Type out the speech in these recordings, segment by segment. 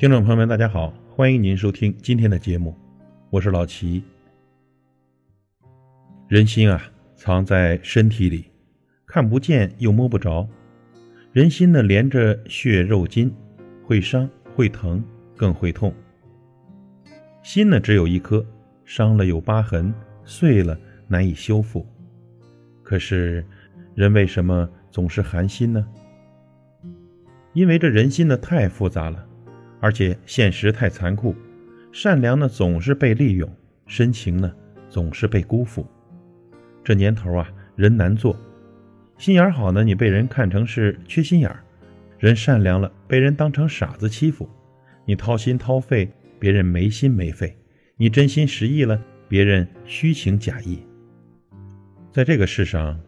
听众朋友们，大家好，欢迎您收听今天的节目，我是老齐。人心啊，藏在身体里，看不见又摸不着。人心呢，连着血肉筋，会伤会疼，更会痛。心呢，只有一颗，伤了有疤痕，碎了难以修复。可是，人为什么总是寒心呢？因为这人心呢，太复杂了。而且现实太残酷，善良呢总是被利用，深情呢总是被辜负。这年头啊，人难做，心眼好呢，你被人看成是缺心眼儿；人善良了，被人当成傻子欺负。你掏心掏肺，别人没心没肺；你真心实意了，别人虚情假意。在这个世上，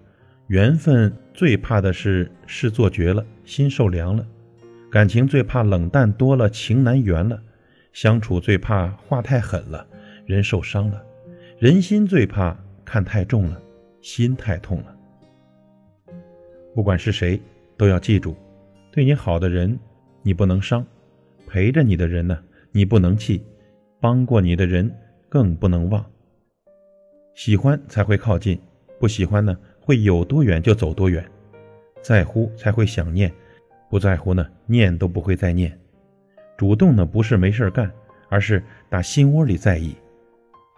缘分最怕的是事做绝了，心受凉了。感情最怕冷淡多了，情难圆了；相处最怕话太狠了，人受伤了；人心最怕看太重了，心太痛了。不管是谁，都要记住：对你好的人，你不能伤；陪着你的人呢，你不能弃；帮过你的人，更不能忘。喜欢才会靠近，不喜欢呢，会有多远就走多远；在乎才会想念。不在乎呢，念都不会再念；主动呢，不是没事干，而是打心窝里在意；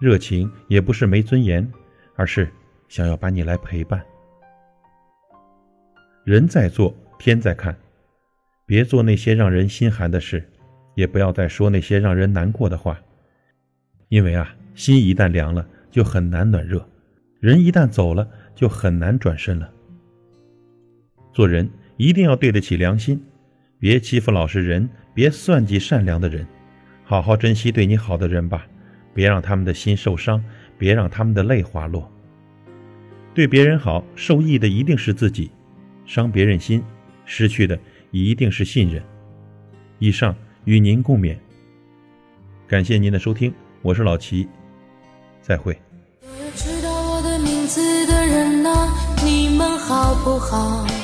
热情也不是没尊严，而是想要把你来陪伴。人在做，天在看，别做那些让人心寒的事，也不要再说那些让人难过的话。因为啊，心一旦凉了，就很难暖热；人一旦走了，就很难转身了。做人。一定要对得起良心，别欺负老实人，别算计善良的人，好好珍惜对你好的人吧，别让他们的心受伤，别让他们的泪滑落。对别人好，受益的一定是自己；伤别人心，失去的一定是信任。以上与您共勉。感谢您的收听，我是老齐，再会。知道我的名字的人啊，你们好不好？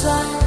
算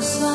Santo.